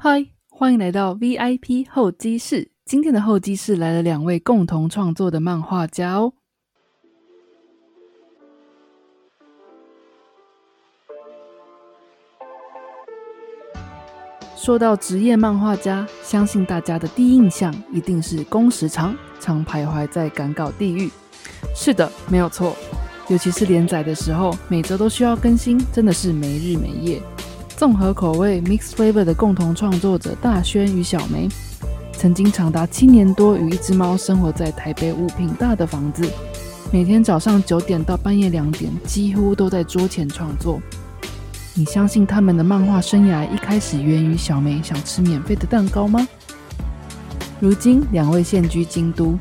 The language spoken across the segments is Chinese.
嗨，欢迎来到 VIP 候机室。今天的候机室来了两位共同创作的漫画家哦。说到职业漫画家，相信大家的第一印象一定是工时长，常徘徊在赶稿地狱。是的，没有错。尤其是连载的时候，每周都需要更新，真的是没日没夜。综合口味 Mix Flavor 的共同创作者大轩与小梅，曾经长达七年多与一只猫生活在台北五平大的房子，每天早上九点到半夜两点，几乎都在桌前创作。你相信他们的漫画生涯一开始源于小梅想吃免费的蛋糕吗？如今两位现居京都，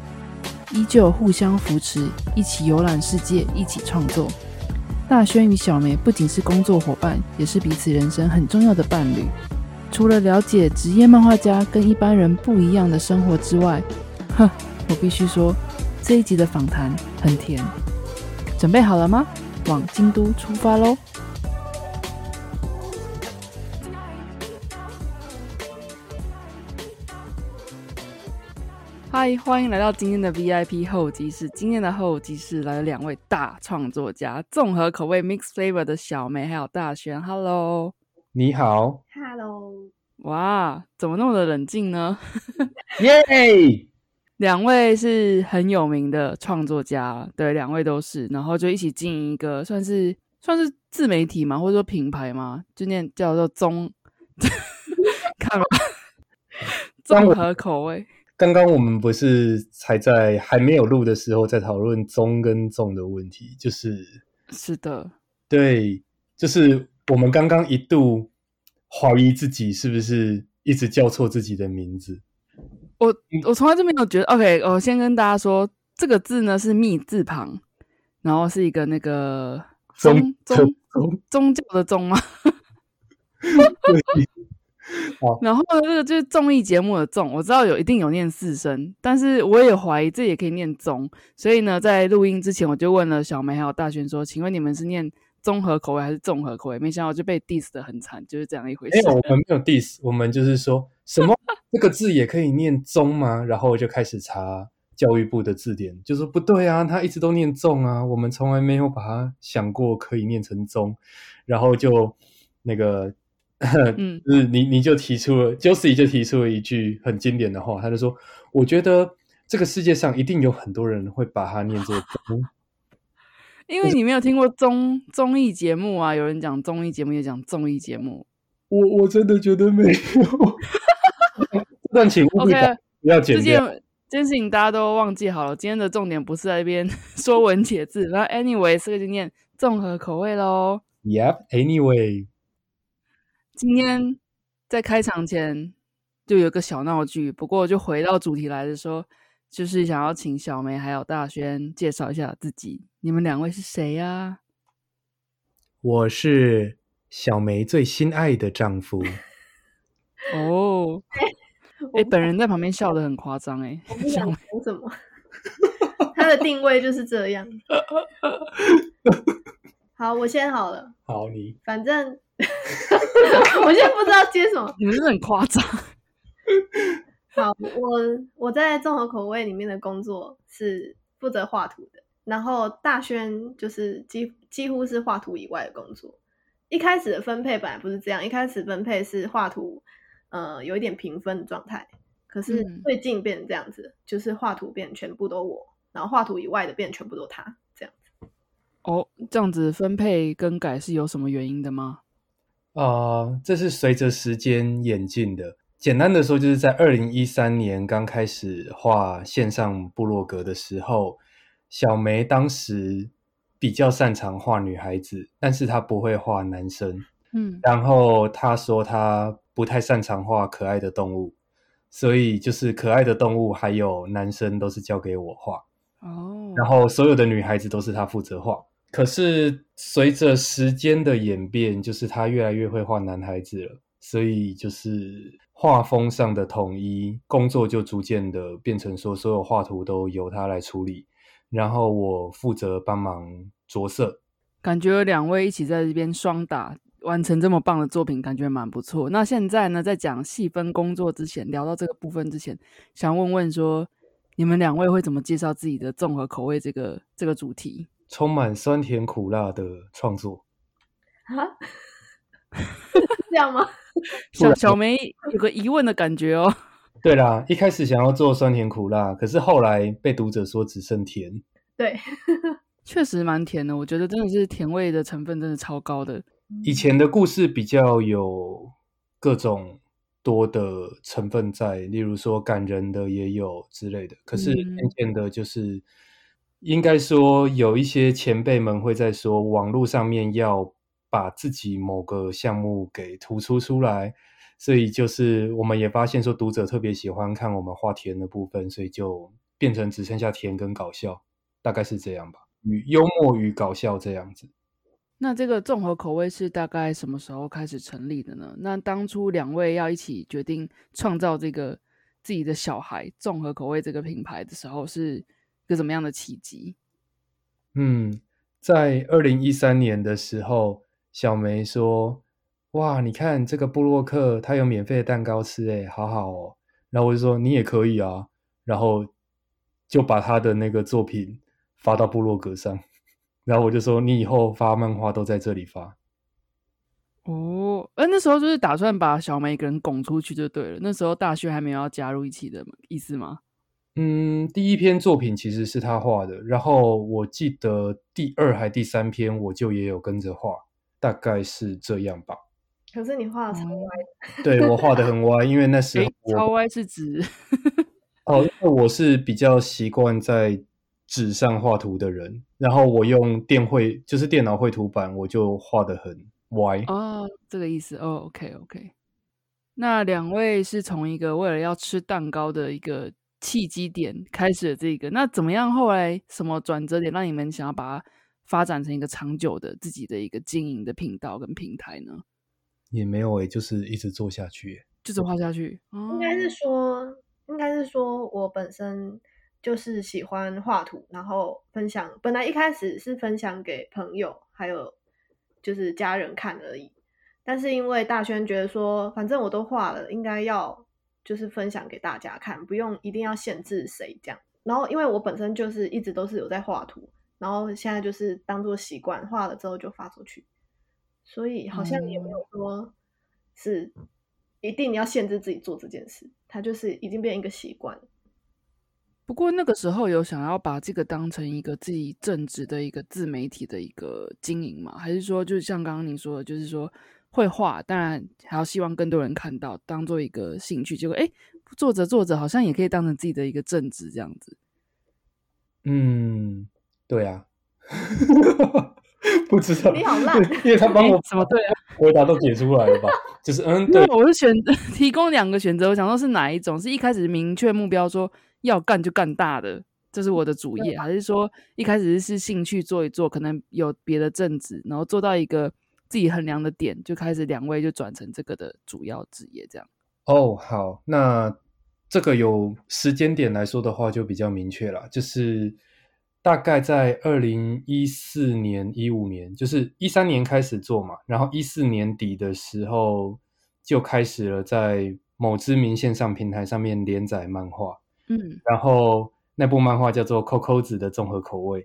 依旧互相扶持，一起游览世界，一起创作。大轩与小梅不仅是工作伙伴，也是彼此人生很重要的伴侣。除了了解职业漫画家跟一般人不一样的生活之外，哼，我必须说，这一集的访谈很甜。准备好了吗？往京都出发喽！嗨，欢迎来到今天的 VIP 候机室。今天的候机室来了两位大创作家，综合口味 Mix Flavor 的小梅还有大轩。Hello，你好。Hello，哇，怎么那么的冷静呢？耶！两位是很有名的创作家，对，两位都是，然后就一起经营一个算是算是自媒体嘛，或者说品牌嘛，就念叫做综，看吧，综合口味。刚刚我们不是才在还没有录的时候在讨论中跟重的问题，就是是的，对，就是我们刚刚一度怀疑自己是不是一直叫错自己的名字。我我从来就没有觉得，OK，我先跟大家说，这个字呢是“密”字旁，然后是一个那个宗宗宗教的宗吗？然后这个就是综艺节目的“综”，我知道有一定有念四声，但是我也怀疑这也可以念“综”。所以呢，在录音之前，我就问了小梅还有大轩说：“请问你们是念综合口味还是综合口味？”没想到就被 diss 的很惨，就是这样一回事。没有，我 们没有 diss，我们就是说什么这个字也可以念“综”吗？然后我就开始查教育部的字典，就说不对啊，他一直都念“综”啊，我们从来没有把它想过可以念成“综”，然后就那个。嗯，就是你，你就提出了，Josie 就提出了一句很经典的话，他就说：“我觉得这个世界上一定有很多人会把它念作综，因为你没有听过综综艺节目啊，有人讲综艺节目，也讲综艺节目。我我真的觉得没有。但请务必不要剪掉。这件事情大家都忘记好了。今天的重点不是在那边说文解字，然后 anyway 这个就念综合口味喽。Yep，anyway。今天在开场前就有个小闹剧，不过就回到主题来的时候，就是想要请小梅还有大轩介绍一下自己，你们两位是谁呀？我是小梅最心爱的丈夫。哦，哎，本人在旁边笑的很夸张，哎，我不想说什么，他的定位就是这样。好，我先好了。好，你反正。我现在不知道接什么，你们是很夸张。好，我我在综合口味里面的工作是负责画图的，然后大轩就是几几乎是画图以外的工作。一开始的分配本来不是这样，一开始分配是画图，呃，有一点平分的状态。可是最近变成这样子，就是画图变全部都我，然后画图以外的变全部都他这样子。哦，这样子分配更改是有什么原因的吗？啊，这是随着时间演进的。简单的说，就是在二零一三年刚开始画线上部落格的时候，小梅当时比较擅长画女孩子，但是她不会画男生。嗯，然后她说她不太擅长画可爱的动物，所以就是可爱的动物还有男生都是交给我画。哦，然后所有的女孩子都是她负责画。可是随着时间的演变，就是他越来越会画男孩子了，所以就是画风上的统一，工作就逐渐的变成说，所有画图都由他来处理，然后我负责帮忙着色。感觉两位一起在这边双打，完成这么棒的作品，感觉蛮不错。那现在呢，在讲细分工作之前，聊到这个部分之前，想问问说，你们两位会怎么介绍自己的综合口味这个这个主题？充满酸甜苦辣的创作啊？这样吗？小小梅有个疑问的感觉哦。对啦，一开始想要做酸甜苦辣，可是后来被读者说只剩甜。对，确实蛮甜的。我觉得真的是甜味的成分真的超高的。以前的故事比较有各种多的成分在，例如说感人的也有之类的。可是渐渐的，就是应该说有一些前辈们会在说，网络上面要把自己某个项目给突出出来。所以就是我们也发现说，读者特别喜欢看我们画甜的部分，所以就变成只剩下甜跟搞笑，大概是这样吧，与幽默与搞笑这样子。那这个综合口味是大概什么时候开始成立的呢？那当初两位要一起决定创造这个自己的小孩综合口味这个品牌的时候，是个怎么样的契机？嗯，在二零一三年的时候，小梅说。哇，你看这个布洛克，他有免费的蛋糕吃，哎，好好哦。然后我就说你也可以啊，然后就把他的那个作品发到部落格上。然后我就说你以后发漫画都在这里发。哦，哎，那时候就是打算把小梅一个人拱出去就对了。那时候大学还没有要加入一起的意思吗？嗯，第一篇作品其实是他画的，然后我记得第二还第三篇我就也有跟着画，大概是这样吧。可是你画的超歪，对我画的很歪，因为那时候超歪是指 哦，因为我是比较习惯在纸上画图的人，然后我用电绘，就是电脑绘图板，我就画的很歪哦，这个意思哦，OK OK。那两位是从一个为了要吃蛋糕的一个契机点开始的这个，那怎么样？后来什么转折点让你们想要把它发展成一个长久的自己的一个经营的频道跟平台呢？也没有诶，就是一直做下去，就是画下去。应该是说，应该是说我本身就是喜欢画图，然后分享。本来一开始是分享给朋友，还有就是家人看而已。但是因为大轩觉得说，反正我都画了，应该要就是分享给大家看，不用一定要限制谁这样。然后因为我本身就是一直都是有在画图，然后现在就是当做习惯，画了之后就发出去。所以好像也没有说是一定要限制自己做这件事，它就是已经变成一个习惯。不过那个时候有想要把这个当成一个自己正直的一个自媒体的一个经营吗？还是说，就像刚刚你说的，就是说会画，当然还要希望更多人看到，当做一个兴趣。结果哎，做着做着好像也可以当成自己的一个正职这样子。嗯，对啊。不知道，你好烂，因为他帮我什么对啊？回答都解出来了吧？就是嗯，对，我是选 提供两个选择，我想说是哪一种？是一开始明确目标说要干就干大的，这是我的主业，还是说一开始是兴趣做一做，可能有别的正职，然后做到一个自己衡量的点，就开始两位就转成这个的主要职业这样？哦，好，那这个有时间点来说的话，就比较明确了，就是。大概在二零一四年、一五年，就是一三年开始做嘛，然后一四年底的时候就开始了在某知名线上平台上面连载漫画，嗯，然后那部漫画叫做《扣扣子的综合口味》，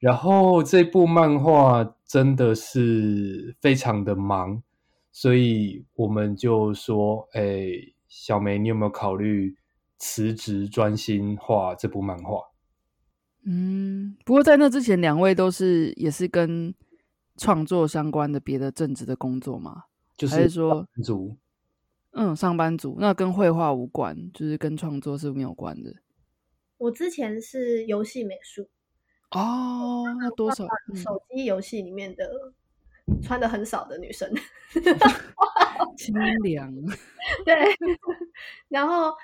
然后这部漫画真的是非常的忙，所以我们就说：“哎，小梅，你有没有考虑辞职专心画这部漫画？”嗯，不过在那之前，两位都是也是跟创作相关的别的正职的工作吗？就是说，族？嗯，上班族，那跟绘画无关，就是跟创作是没有关的。我之前是游戏美术哦，那多少手机游戏里面的穿的很少的女生，清凉。对，然后。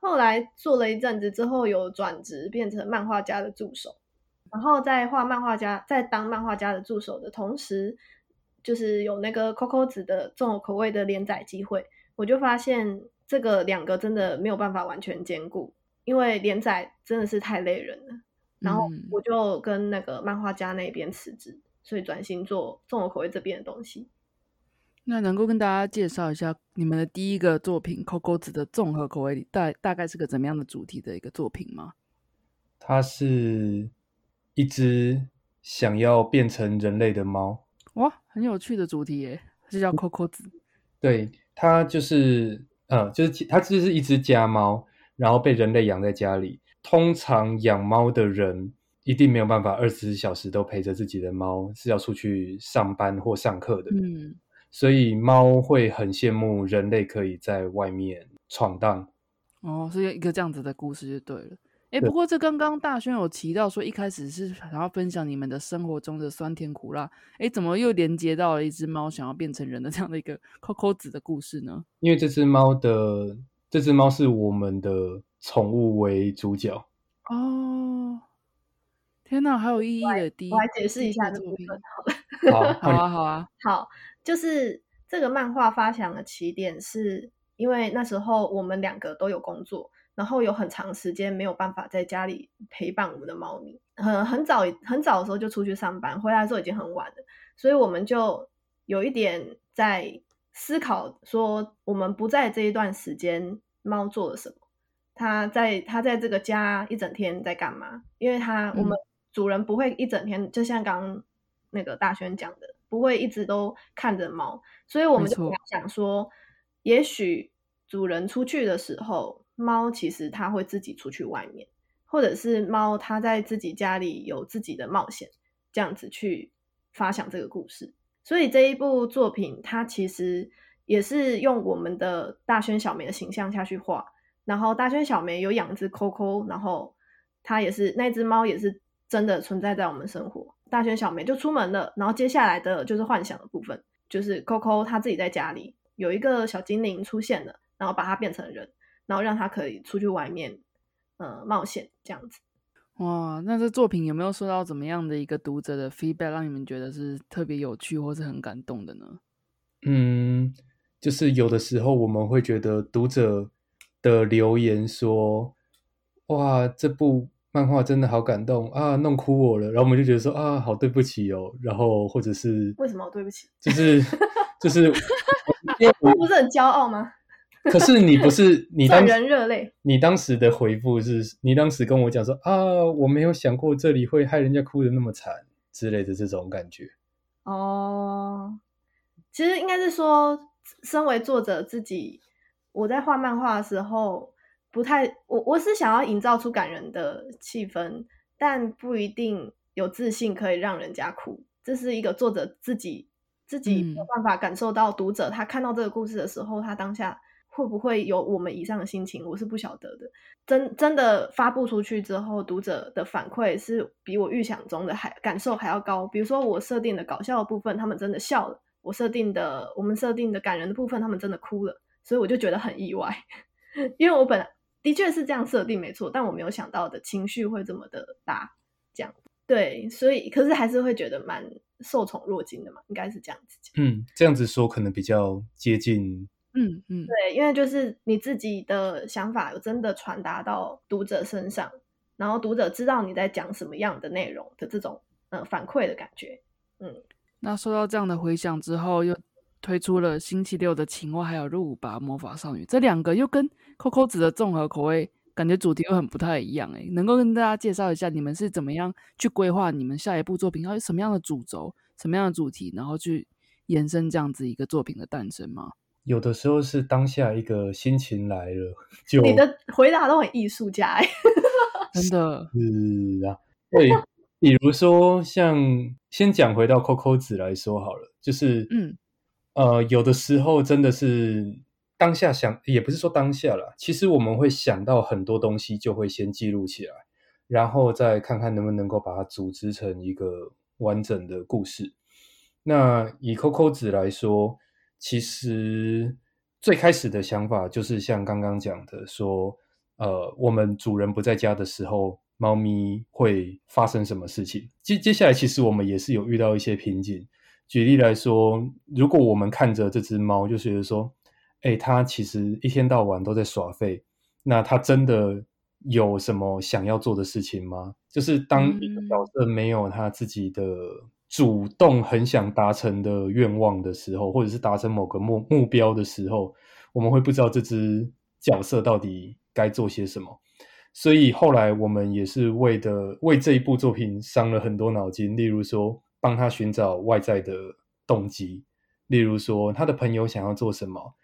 后来做了一阵子之后，有转职变成漫画家的助手，然后在画漫画家，在当漫画家的助手的同时，就是有那个 Coco 子的这种口味的连载机会，我就发现这个两个真的没有办法完全兼顾，因为连载真的是太累人了。然后我就跟那个漫画家那边辞职，所以转型做重口味这边的东西。那能够跟大家介绍一下你们的第一个作品《Coco 子》的综合口味里大大概是个怎么样的主题的一个作品吗？它是一只想要变成人类的猫。哇，很有趣的主题耶！是叫 Coco 子。对，它就是，呃，就是它就是一只家猫，然后被人类养在家里。通常养猫的人一定没有办法二十四小时都陪着自己的猫，是要出去上班或上课的。嗯，所以猫会很羡慕人类可以在外面闯荡。哦，是一个这样子的故事就对了。哎，不过这刚刚大轩有提到说，一开始是想要分享你们的生活中的酸甜苦辣，哎，怎么又连接到了一只猫想要变成人的这样的一个 Coco 子的故事呢？因为这只猫的这只猫是我们的宠物为主角。哦，天哪，好有意义的第一，我来解释一下。这部分好了。好，好啊，好啊，好，就是这个漫画发想的起点是因为那时候我们两个都有工作，然后有很长时间没有办法在家里陪伴我们的猫咪，很很早很早的时候就出去上班，回来的时候已经很晚了，所以我们就有一点在思考说，我们不在这一段时间，猫做了什么？它在它在这个家一整天在干嘛？因为它我们主人不会一整天，就像刚刚那个大轩讲的，不会一直都看着猫，所以我们就想说，也许主人出去的时候，猫其实它会自己出去外面，或者是猫它在自己家里有自己的冒险，这样子去发想这个故事。所以这一部作品，它其实也是用我们的大轩小梅的形象下去画。然后大轩小梅有养只 Coco，然后它也是那只猫也是真的存在在我们生活。大轩小梅就出门了，然后接下来的就是幻想的部分，就是 Coco 它自己在家里有一个小精灵出现了，然后把它变成人，然后让它可以出去外面呃冒险这样子。哇，那这作品有没有受到怎么样的一个读者的 feedback，让你们觉得是特别有趣或是很感动的呢？嗯，就是有的时候我们会觉得读者的留言说：“哇，这部漫画真的好感动啊，弄哭我了。”然后我们就觉得说：“啊，好对不起哦。”然后或者是为什么？对不起，就是就是，因为我不是很骄傲吗？可是你不是你当赚人热泪，你当时的回复是你当时跟我讲说啊，我没有想过这里会害人家哭的那么惨之类的这种感觉。哦，其实应该是说，身为作者自己，我在画漫画的时候，不太，我我是想要营造出感人的气氛，但不一定有自信可以让人家哭。这是一个作者自己自己没有办法感受到读者他看到这个故事的时候，他当下会不会有我们以上的心情，我是不晓得的。真真的发布出去之后，读者的反馈是比我预想中的还感受还要高。比如说我设定的搞笑的部分，他们真的笑了；我设定的我们设定的感人的部分，他们真的哭了。所以我就觉得很意外，因为我本来的确是这样设定没错，但我没有想到的情绪会这么的大，这样对，所以可是还是会觉得蛮受宠若惊的嘛，应该是这样子讲。嗯，这样子说可能比较接近。嗯嗯，对，因为就是你自己的想法有真的传达到读者身上，然后读者知道你在讲什么样的内容的这种呃反馈的感觉。嗯，那受到这样的回响之后，又推出了星期六的青蛙，还有入伍吧魔法少女这两个，又跟 Coco 子的综合口味，感觉主题又很不太一样诶。能够跟大家介绍一下，你们是怎么样去规划你们下一部作品，要有什么样的主轴、什么样的主题，然后去延伸这样子一个作品的诞生吗？有的时候是当下一个心情来了，就你的回答都很艺术家 哎、真的，是啊，对，比如说像先讲回到 Coco 子来说好了，就是嗯呃，有的时候真的是当下想，也不是说当下啦，其实我们会想到很多东西，就会先记录起来，然后再看看能不能够把它组织成一个完整的故事。那以 Coco 子来说，其实最开始的想法就是像刚刚讲的说，呃，我们主人不在家的时候，猫咪会发生什么事情？接接下来，其实我们也是有遇到一些瓶颈。举例来说，如果我们看着这只猫，就觉得说，哎，它其实一天到晚都在耍废，那它真的有什么想要做的事情吗？就是当一个角色没有他自己的主动很想达成的愿望的时候，或者是达成某个目目标的时候，我们会不知道这只角色到底该做些什么。所以后来我们也是为的为这一部作品伤了很多脑筋，例如说帮他寻找外在的动机，例如说他的朋友想要做什么，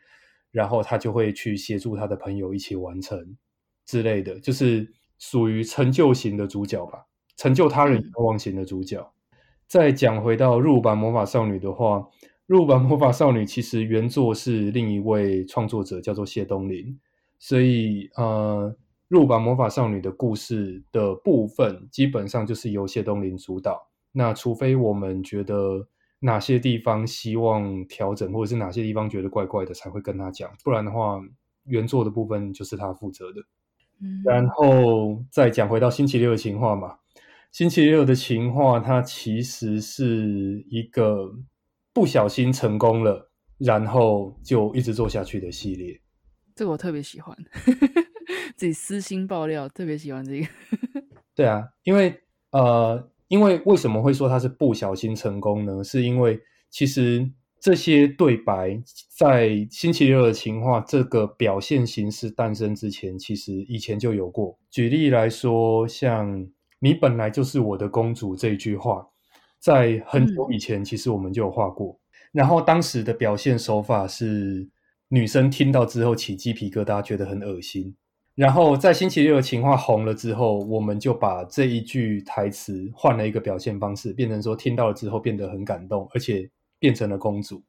然后他就会去协助他的朋友一起完成之类的，就是属于成就型的主角吧，成就他人愿望型的主角。再讲回到入版魔法少女的话，入版魔法少女其实原作是另一位创作者叫做谢东林，所以呃，入版魔法少女的故事的部分基本上就是由谢东林主导。那除非我们觉得哪些地方希望调整，或者是哪些地方觉得怪怪的，才会跟他讲，不然的话，原作的部分就是他负责的。然后再讲回到星期六的情话嘛。星期六的情话，它其实是一个不小心成功了，然后就一直做下去的系列。这个我特别喜欢，自己私心爆料，特别喜欢这个。对啊，因为呃，因为为什么会说它是不小心成功呢？是因为其实这些对白在星期六的情话这个表现形式诞生之前，其实以前就有过。举例来说，像。你本来就是我的公主这一句话，在很久以前，其实我们就有画过。然后当时的表现手法是，女生听到之后起鸡皮疙瘩，觉得很恶心。然后在星期六的情话红了之后，我们就把这一句台词换了一个表现方式，变成说听到了之后变得很感动，而且变成了公主。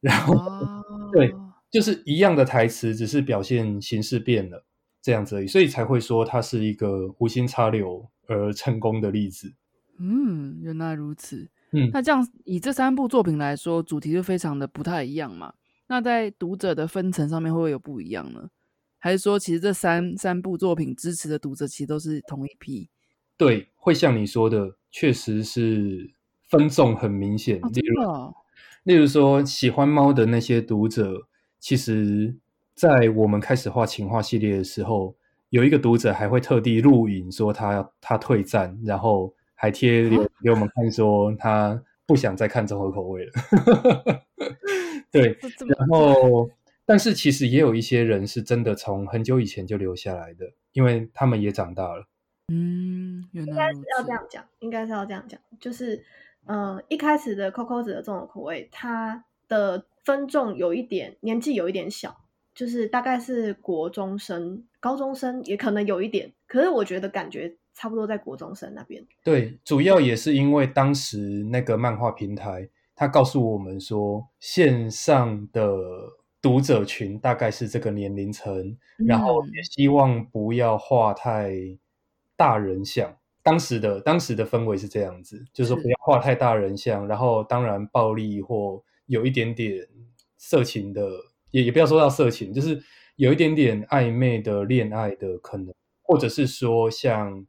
然后 对，就是一样的台词，只是表现形式变了。这样子而已，所以才会说它是一个无心插柳而成功的例子。嗯，原来如此。嗯，那这样以这三部作品来说，主题就非常的不太一样嘛。那在读者的分层上面会不会有不一样呢？还是说，其实这三三部作品支持的读者其实都是同一批？对，会像你说的，确实是分众很明显。例如，例如说喜欢猫的那些读者，其实。在我们开始画情话系列的时候，有一个读者还会特地录影说他他退战，然后还贴给给我们看说他不想再看综合口味了。对，然后但是其实也有一些人是真的从很久以前就留下来的，因为他们也长大了。嗯，应该是要这样讲，应该是要这样讲，就是呃一开始的 Coco 子的综合口味，它的分众有一点年纪有一点小。就是大概是国中生、高中生，也可能有一点，可是我觉得感觉差不多在国中生那边。对，主要也是因为当时那个漫画平台，他告诉我们说，线上的读者群大概是这个年龄层，然后也希望不要画太大人像。当时的当时的氛围是这样子，就是说不要画太大人像，然后当然暴力或有一点点色情的。也也不要说到色情，就是有一点点暧昧的恋爱的可能，或者是说像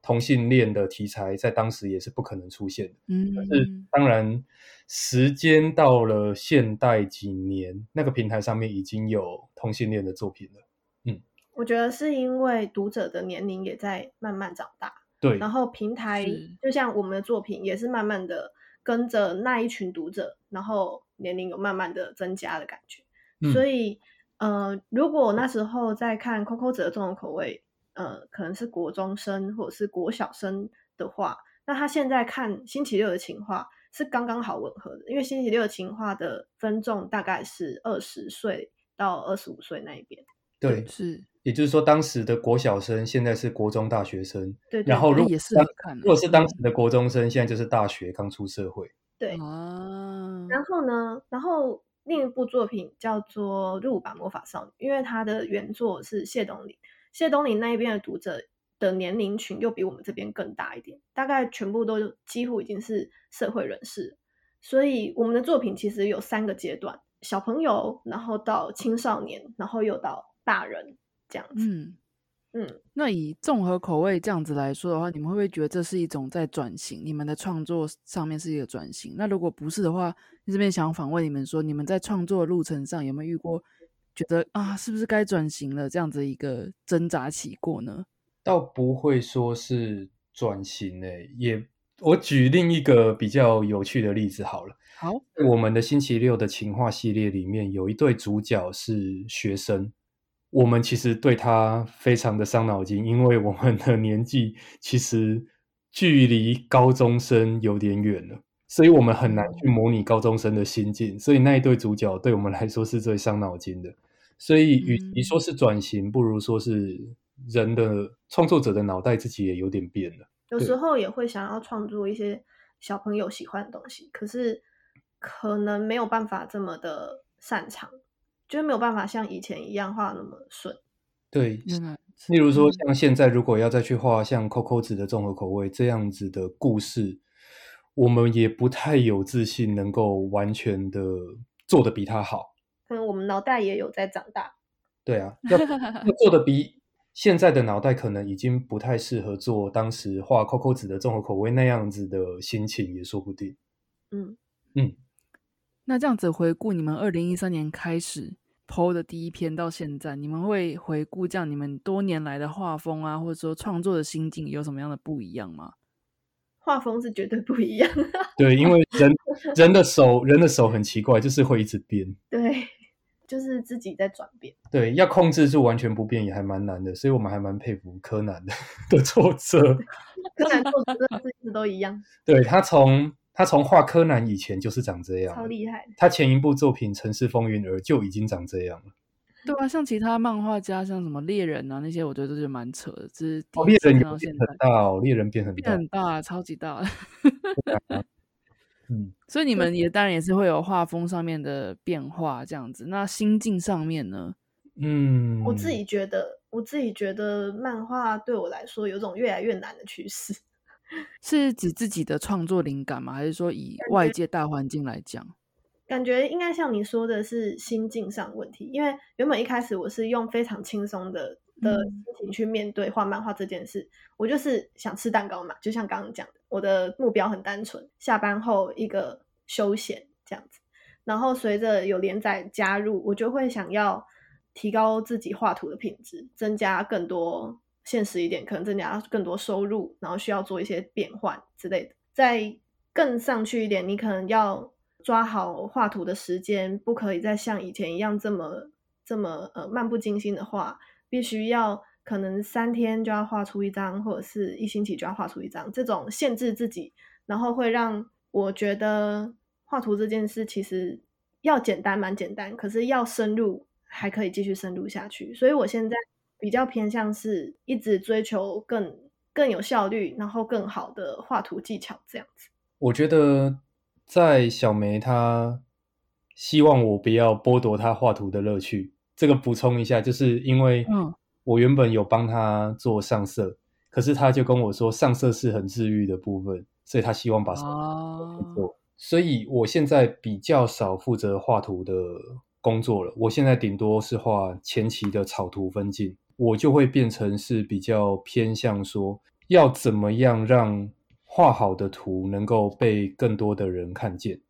同性恋的题材，在当时也是不可能出现的。嗯，可是当然，时间到了现代几年，那个平台上面已经有同性恋的作品了。嗯，我觉得是因为读者的年龄也在慢慢长大，对，然后平台就像我们的作品也是慢慢的跟着那一群读者，然后年龄有慢慢的增加的感觉。所以，呃，如果那时候在看 Coco 子的这种口味，呃，可能是国中生或者是国小生的话，那他现在看星期六的情话是刚刚好吻合的，因为星期六的情话的分众大概是二十岁到二十五岁那一边。对，是，也就是说，当时的国小生现在是国中大学生，对，然后如果也是看，如果是当时的国中生，现在就是大学刚出社会。对啊，然后呢，然后。另一部作品叫做《入版魔法少女》，因为它的原作是谢东林，谢东林那一边的读者的年龄群又比我们这边更大一点，大概全部都几乎已经是社会人士，所以我们的作品其实有三个阶段：小朋友，然后到青少年，然后又到大人这样子。嗯。嗯，那以综合口味这样子来说的话，你们会不会觉得这是一种在转型？你们的创作上面是一个转型？那如果不是的话，这边想反问你们说，你们在创作路程上有没有遇过觉得啊，是不是该转型了这样子一个挣扎起过呢？倒不会说是转型诶，也我举另一个比较有趣的例子好了。好，我们的星期六的情话系列里面有一对主角是学生，我们其实对他非常的伤脑筋，因为我们的年纪其实距离高中生有点远了，所以我们很难去模拟高中生的心境，所以那一对主角对我们来说是最伤脑筋的。所以与其说是转型，不如说是人的创作者的脑袋自己也有点变了。有时候也会想要创作一些小朋友喜欢的东西，可是可能没有办法这么的擅长，就是没有办法像以前一样画那么顺。对，例如说像现在如果要再去画像 Coco 子的综合口味这样子的故事，我们也不太有自信能够完全的做的比他好。可能我们脑袋也有在长大。对啊，要 要做的比现在的脑袋可能已经不太适合做当时画 Coco 子的综合口味那样子的心情，也说不定。嗯，嗯，那这样子回顾你们二零一三年开始 PO 的第一篇到现在，你们会回顾这样你们多年来的画风啊，或者说创作的心境有什么样的不一样吗？画风是绝对不一样。对，因为人 人的手人的手很奇怪，就是会一直变。对，就是自己在转变。对，要控制住完全不变也还蛮难的，所以我们还蛮佩服柯南的 的作者。柯南作者真的是一直都一样，对他从他从画柯南以前就是长这样了，超厉害。他前一部作品《城市风云儿》就已经长这样了。对啊，像其他漫画家，像什么猎人啊那些，我觉得都是蛮扯的。这是猎人有变很大哦，猎人变很变大。很大，超级大。嗯，所以你们也当然也是会有画风上面的变化，这样子。那心境上面呢？嗯，我自己觉得，我自己觉得漫画对我来说有种越来越难的趋势。是指自己的创作灵感吗？还是说以外界大环境来讲？感觉应该像你说的是心境上问题，因为原本一开始我是用非常轻松的的情去面对画漫画这件事，我就是想吃蛋糕嘛，就像刚刚讲的，我的目标很单纯，下班后一个休闲这样子。然后随着有连载加入，我就会想要提高自己画图的品质，增加更多现实一点，可能增加更多收入，然后需要做一些变换之类的。再更上去一点，你可能要抓好画图的时间，不可以再像以前一样这么这么呃漫不经心的画，必须要可能三天就要画出一张，或者是一星期就要画出一张，这种限制自己，然后会让我觉得画图这件事其实要简单蛮简单，可是要深入还可以继续深入下去。所以我现在比较偏向是一直追求更更有效率，然后更好的画图技巧这样子。我觉得在小梅她希望我不要剥夺她画图的乐趣。这个补充一下，就是因为嗯我原本有帮她做上色，可是她就跟我说上色是很治愈的部分，所以她希望把上色哦，做。所以我现在比较少负责画图的工作了，我现在顶多是画前期的草图分镜，我就会变成是比较偏向说要怎么样让画好的图能够被更多的人看见。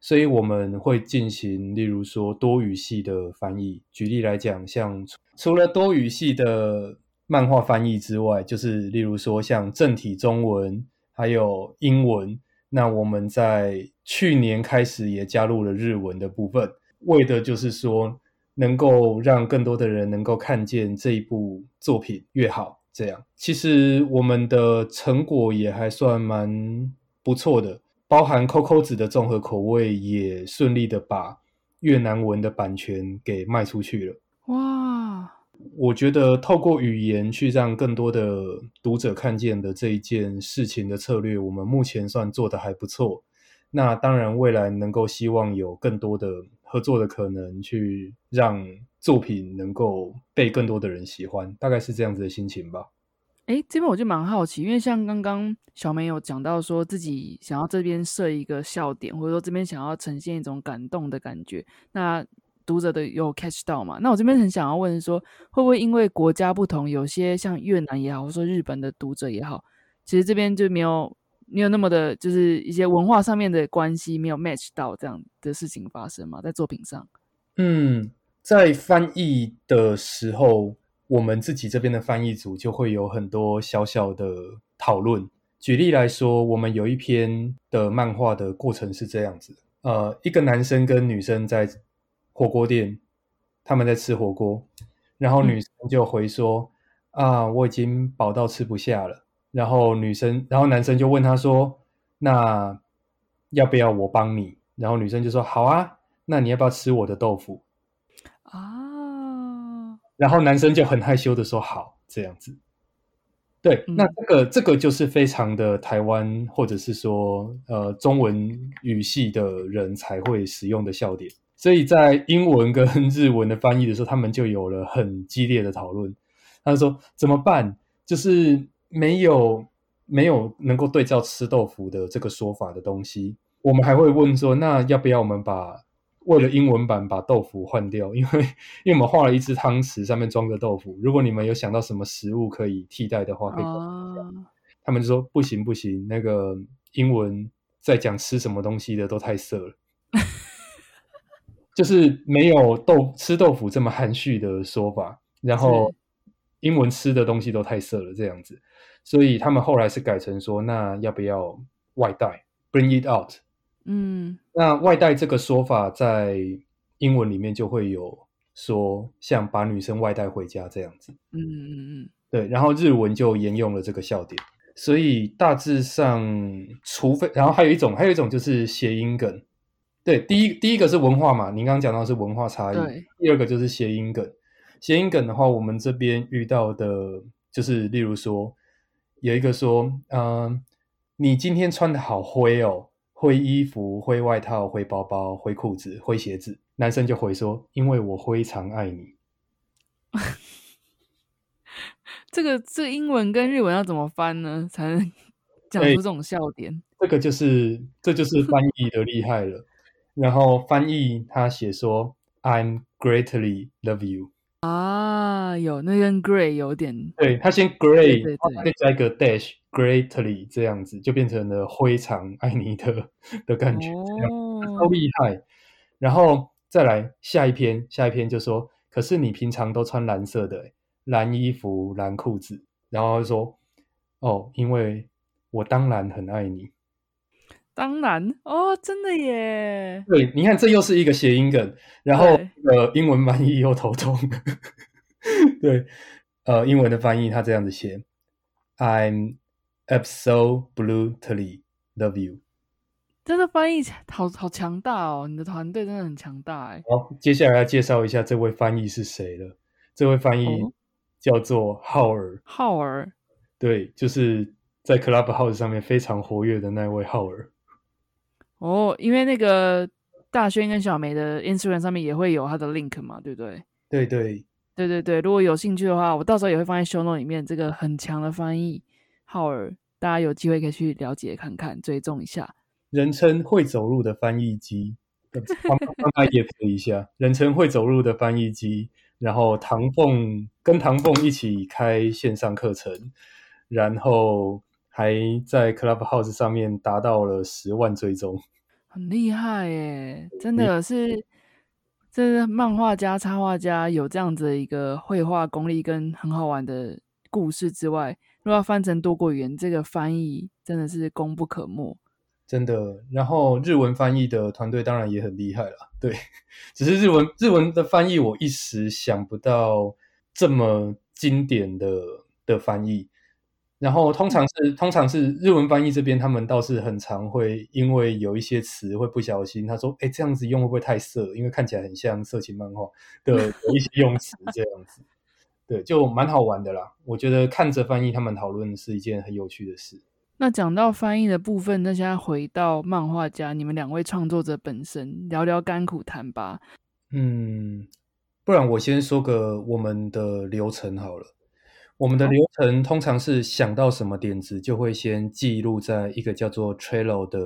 所以我们会进行，例如说多语系的翻译。举例来讲，像除了多语系的漫画翻译之外，就是例如说像正体中文还有英文。那我们在去年开始也加入了日文的部分，为的就是说能够让更多的人能够看见这一部作品越好。这样，其实我们的成果也还算蛮不错的，包含 Coco 子的综合口味也顺利的把越南文的版权给卖出去了。哇，我觉得透过语言去让更多的读者看见的这一件事情的策略，我们目前算做的还不错。那当然，未来能够希望有更多的合作的可能，去让作品能够被更多的人喜欢，大概是这样子的心情吧。哎，这边我就蛮好奇，因为像刚刚小梅有讲到说自己想要这边设一个笑点，或者说这边想要呈现一种感动的感觉，那读者的有 catch 到嘛？那我这边很想要问说，会不会因为国家不同，有些像越南也好，或者说日本的读者也好，其实这边就没有没有那么的，就是一些文化上面的关系没有 match 到这样的事情发生吗？在作品上，嗯，在翻译的时候，我们自己这边的翻译组就会有很多小小的讨论，举例来说，我们有一篇的漫画的过程是这样子：呃，一个男生跟女生在火锅店，他们在吃火锅，然后女生就回说：“啊，我已经饱到吃不下了。”然后女生，然后男生就问他说：“那要不要我帮你？”然后女生就说：“好啊，那你要不要吃我的豆腐？”啊，然后男生就很害羞的说：“好。”这样子。对，那这个这个就是非常的台湾，或者是说呃中文语系的人才会使用的笑点。所以在英文跟 日文的翻译的时候，他们就有了很激烈的讨论。他说：“怎么办？就是没有没有能够对照吃豆腐的这个说法的东西。我们还会问说，那要不要我们把为了英文版把豆腐换掉？因为因为我们画了一只汤匙，上面装着豆腐。如果你们有想到什么食物可以替代的话，可以。他们就说不行不行，那个英文在讲吃什么东西的都太色了。”就是没有豆吃豆腐这么含蓄的说法，然后英文吃的东西都太色了这样子，所以他们后来是改成说，那要不要外带？Bring it out。嗯，那外带这个说法在英文里面就会有说，像把女生外带回家这样子。嗯嗯嗯，对，然后日文就沿用了这个笑点，所以大致上，除非然后还有一种，还有一种就是谐音梗。对，第一第一个是文化嘛，您刚刚讲到是文化差异。第二个就是谐音梗。谐音梗的话，我们这边遇到的，就是例如说，有一个说，嗯，你今天穿的好灰哦，灰衣服、灰外套、灰包包、灰裤子、灰鞋子。男生就回说，因为我非常爱你。这个这英文跟日文要怎么翻呢？才能讲出这种笑点？这个就是这就是翻译的厉害了。然后翻译他写说，I'm greatly love you 啊，有那跟 great 有点，对他先 great，再加一个 dash greatly 这样子，就变成了灰常爱你的的感觉，超厉害。然后再来下一篇，下一篇就说，可是你平常都穿蓝色的，蓝衣服、蓝裤子，然后说，哦，因为我当然很爱你。当然哦，真的耶！对，你看，这又是一个谐音梗，然后呃，英文翻译又头痛。对，呃，英文的翻译他这样子写：“I'm absolutely love you。”真的翻译好好强大哦！你的团队真的很强大哎。好，接下来要介绍一下这位翻译是谁了。这位翻译叫做浩尔。浩尔，对，就是在 Clubhouse 上面非常活跃的那位浩尔。哦，因为那个大轩跟小梅的 Instagram 上面也会有他的 link 嘛，对不对？对对对对对，如果有兴趣的话，我到时候也会放在 show note 里面。这个很强的翻译浩尔，大家有机会可以去了解看看，追踪一下。人称会走路的翻译机，帮帮他也配一下。人称会走路的翻译机，然后唐凤跟唐凤一起开线上课程，然后还在 Clubhouse 上面达到了十万追踪。很厉害耶，真的是，这漫画家、插画家有这样子一个绘画功力跟很好玩的故事之外，如果要翻成多国语言，这个翻译真的是功不可没。真的，然后日文翻译的团队当然也很厉害了。对，只是日文日文的翻译，我一时想不到这么经典的的翻译。然后通常是通常是日文翻译这边，他们倒是很常会因为有一些词会不小心，他说：“哎，这样子用会不会太色？因为看起来很像色情漫画的有一些用词，这样子，对，就蛮好玩的啦。我觉得看着翻译他们讨论是一件很有趣的事。那讲到翻译的部分，那现在回到漫画家，你们两位创作者本身聊聊甘苦谈吧。嗯，不然我先说个我们的流程好了。我们的流程通常是想到什么点子，就会先记录在一个叫做 Trello 的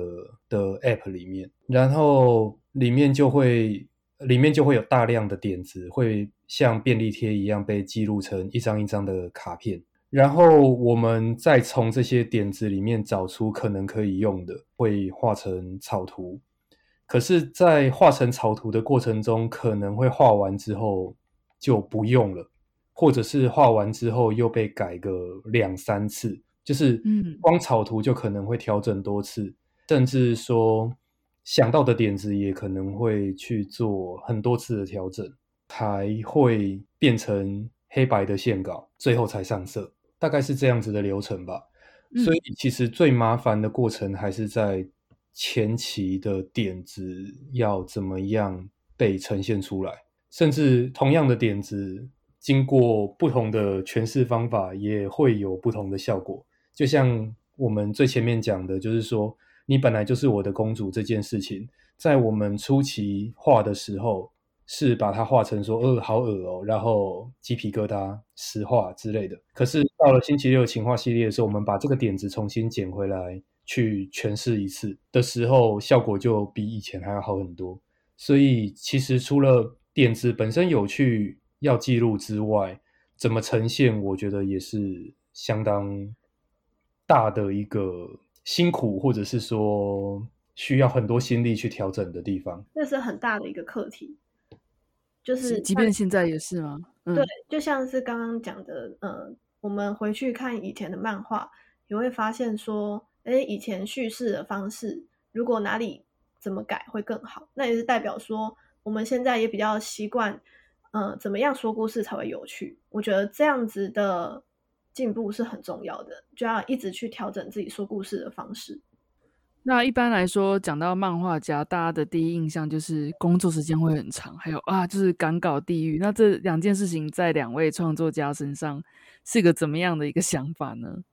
的 App 里面，然后里面就会里面就会有大量的点子，会像便利贴一样被记录成一张一张的卡片，然后我们再从这些点子里面找出可能可以用的，会画成草图。可是，在画成草图的过程中，可能会画完之后就不用了。或者是画完之后又被改个两三次，就是嗯光草图就可能会调整多次，甚至说想到的点子也可能会去做很多次的调整，才会变成黑白的线稿，最后才上色，大概是这样子的流程吧。嗯所以其实最麻烦的过程还是在前期的点子要怎么样被呈现出来，甚至同样的点子，经过不同的诠释方法，也会有不同的效果。就像我们最前面讲的，就是说你本来就是我的公主这件事情，在我们初期画的时候，是把它画成说，呃，好恶哦，然后鸡皮疙瘩、石化之类的。可是到了星期六情话系列的时候，我们把这个点子重新捡回来，去诠释一次的时候，效果就比以前还要好很多。所以其实除了点子本身有趣要记录之外，怎么呈现，我觉得也是相当大的一个辛苦，或者是说需要很多心力去调整的地方。那是很大的一个课题，就是即便现在也是吗？嗯，对，就像是刚刚讲的，呃，我们回去看以前的漫画，也会发现说，哎，以前叙事的方式，如果哪里怎么改会更好，那也是代表说，我们现在也比较习惯，呃，怎么样说故事才会有趣。我觉得这样子的进步是很重要的，就要一直去调整自己说故事的方式。那一般来说，讲到漫画家，大家的第一印象就是工作时间会很长，还有啊，就是赶稿地狱。那这两件事情在两位创作家身上是个怎么样的一个想法呢？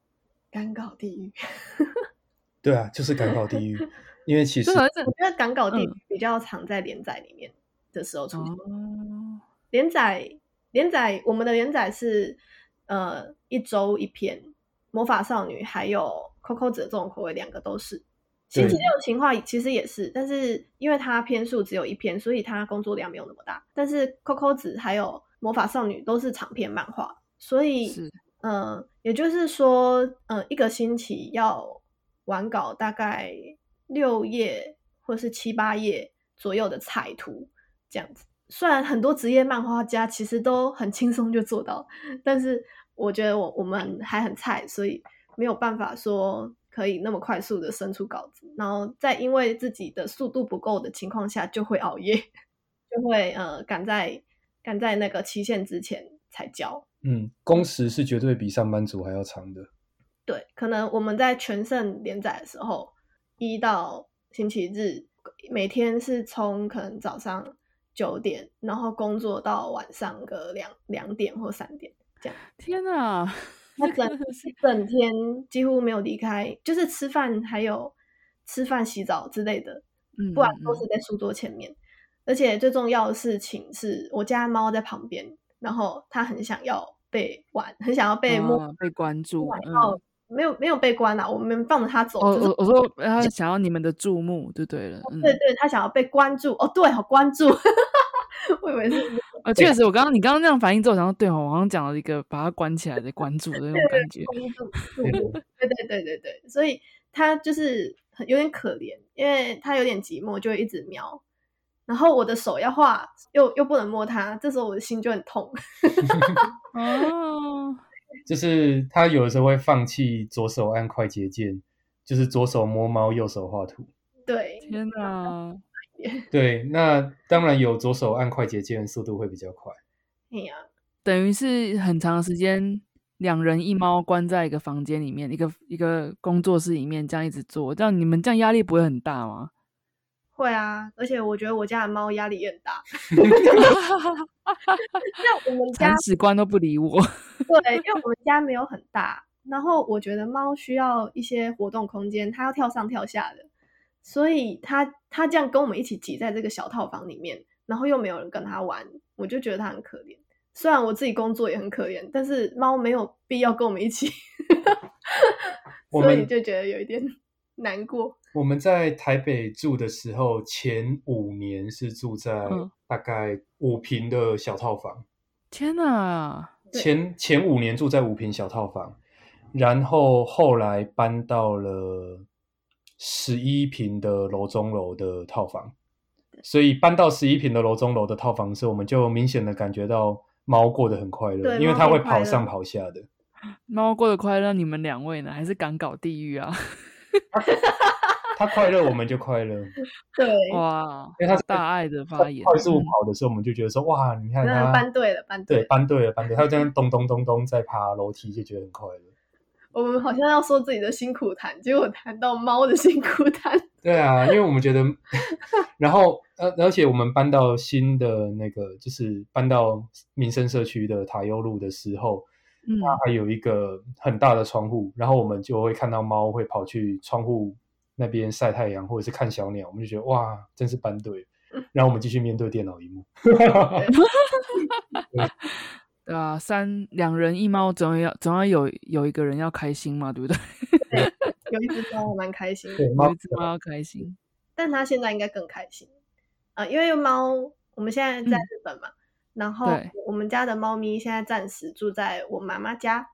赶稿地狱，对啊，就是赶稿地狱，因为其实我觉得赶稿地狱嗯比较常在连载里面的时候出现。哦，连载连载，我们的连载是呃一周一篇，魔法少女还有 Coco 子这种口味两个都是。星期六的情况其实也是，但是因为它篇数只有一篇，所以它工作量没有那么大。但是 Coco 子还有魔法少女都是长篇漫画，所以嗯呃，也就是说，呃，一个星期要完稿大概六页或是七八页左右的彩图这样子。虽然很多职业漫画家其实都很轻松就做到，但是我觉得我我们还很菜，所以没有办法说可以那么快速的生出稿子，然后在因为自己的速度不够的情况下，就会熬夜，就会呃赶在赶在那个期限之前才交。嗯，工时是绝对比上班族还要长的。对，可能我们在全盛连载的时候，一到星期日，每天是从可能早上九点，然后工作到晚上个两两点或三点这样。天哪，他整整天几乎没有离开，就是吃饭还有吃饭、洗澡之类的，嗯，不然都是在书桌前面。而且最重要的事情是我家猫在旁边，然后它很想要被玩，很想要被摸，啊被关注，嗯。然后没有没有被关啊，我们放着他走。哦，就是我我说他想要你们的注目就对了，嗯，对对，他想要被关注。哦，对，好关注。我以为是呃，确实，我刚刚你刚刚那样反应之后，我想说，对哦，我好像讲了一个把他关起来的关注的那种感觉，关注，对对对对对，所以他就是很有点可怜，因为他有点寂寞，就会一直瞄。然后我的手要画，又又不能摸它，这时候我的心就很痛。哦，就是他有的时候会放弃左手按快捷键，就是左手摸猫，右手画图。对，天哪，对，那当然有左手按快捷键，速度会比较快。哎呀，等于是很长时间，两人一猫关在一个房间里面，一个一个工作室里面，这样一直做，这样你们这样压力不会很大吗？会啊，而且我觉得我家的猫压力也很大。那我们家铲屎官都不理我，对，因为我们家没有很大，然后我觉得猫需要一些活动空间，它要跳上跳下的，所以它它这样跟我们一起挤在这个小套房里面，然后又没有人跟它玩，我就觉得它很可怜。虽然我自己工作也很可怜，但是猫没有必要跟我们一起，所以就觉得有一点难过。我们在台北住的时候，前五年是住在嗯大概五平的小套房，天哪，前前五年住在五平小套房，然后后来搬到了十一平的楼中楼的套房，所以搬到十一平的楼中楼的套房的时候，我们就明显的感觉到猫过得很快乐，因为它会跑上跑下的。猫过得快乐，你们两位呢？还是敢搞地狱啊？它快乐，我们就快乐。对，哇，因为它大爱的发言，快速嗯跑的时候，我们就觉得说，哇，你看那它搬对了，搬对。搬对了，搬对了，它这样咚咚咚咚在爬楼梯，就觉得很快乐。我们好像要说自己的辛苦谈，结果谈到猫的辛苦谈。对啊，因为我们觉得，然后呃，而且我们搬到新的那个，就是搬到民生社区的塔悠路的时候，嗯，它还有一个很大的窗户，然后我们就会看到猫会跑去窗户那边晒太阳，或者是看小鸟，我们就觉得哇，真是搬对。然后我们继续面对电脑荧幕。对啊，三两人一猫，总要总要有有一个人要开心嘛，对不对？有一只猫蛮开心的，对，猫有一只猫要开心，但它现在应该更开心啊、因为猫我们现在在嗯日本嘛，然后对我们家的猫咪现在暂时住在我妈妈家，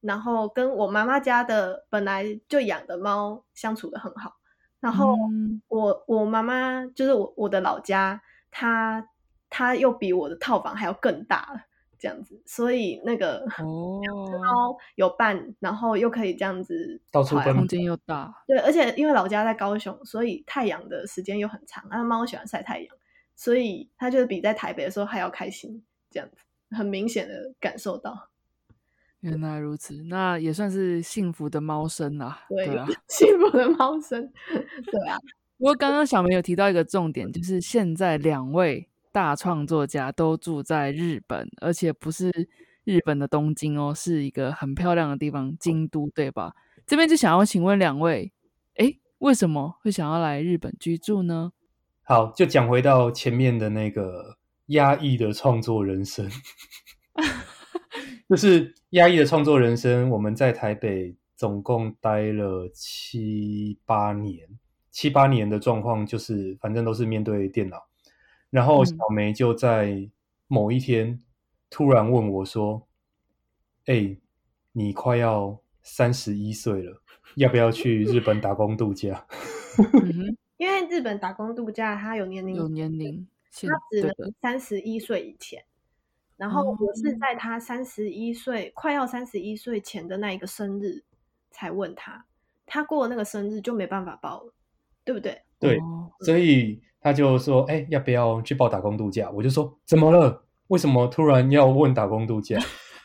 然后跟我妈妈家的本来就养的猫相处的很好，然后嗯。我我妈妈就是我我的老家，它它又比我的套房还要更大了，这样子，所以那个哦，猫有伴，然后又可以这样子到处空间又大，对，而且因为老家在高雄，所以太阳的时间又很长，那猫喜欢晒太阳，所以它就是比在台北的时候还要开心，这样子很明显的感受到。原来如此，那也算是幸福的猫生啦。对，对啊。幸福的猫生，对啊，不过刚刚小梅有提到一个重点，就是现在两位大创作家都住在日本，而且不是日本的东京哦，是一个很漂亮的地方——京都，对吧？这边就想要请问两位，哎，为什么会想要来日本居住呢？好，就讲回到前面的那个压抑的创作人生，就是压抑的创作人生。我们在台北总共待了七八年，七八年的状况就是，反正都是面对电脑。然后嗯小梅就在某一天突然问我说：“哎、你快要三十一岁了，要不要去日本打工度假？”嗯因为日本打工度假它有年，龄有年龄限他只能三十一岁以前。然后我是哦在他三十一岁、快要三十一岁前的那一个生日才问他，他过了那个生日就没办法报了，对不对？对，哦所以他就说：“哎、要不要去报打工度假？”我就说：“怎么了？为什么突然要问打工度假？”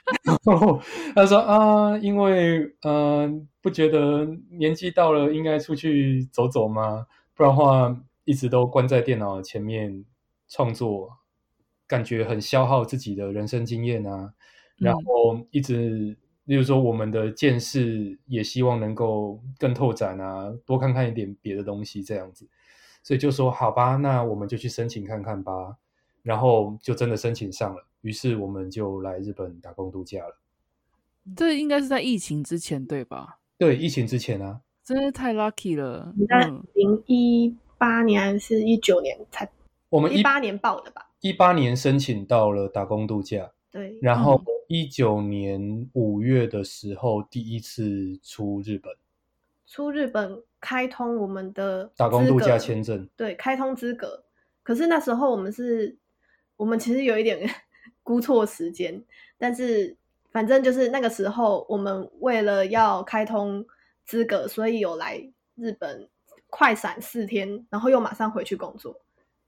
然后他说：“啊，因为呃，不觉得年纪到了应该出去走走吗？不然的话，一直都关在电脑前面创作，感觉很消耗自己的人生经验啊。然嗯后一直，例如说我们的见识也希望能够更拓展啊，多看看一点别的东西这样子。所以就说好吧，那我们就去申请看看吧。然后就真的申请上了，于是我们就来日本打工度假了。这应该是在疫情之前对吧？对，疫情之前啊，真是太 lucky 了。你在嗯，零一八年还是一九年才我们一一八年报的吧？一八年申请到了打工度假，对，然后嗯一九年五月的时候第一次出日本出日本开通我们的打工度假签证。对，开通资格。可是那时候我们是，我们其实有一点 估错时间，但是反正就是那个时候，我们为了要开通资格，所以有来日本快闪四天，然后又马上回去工作。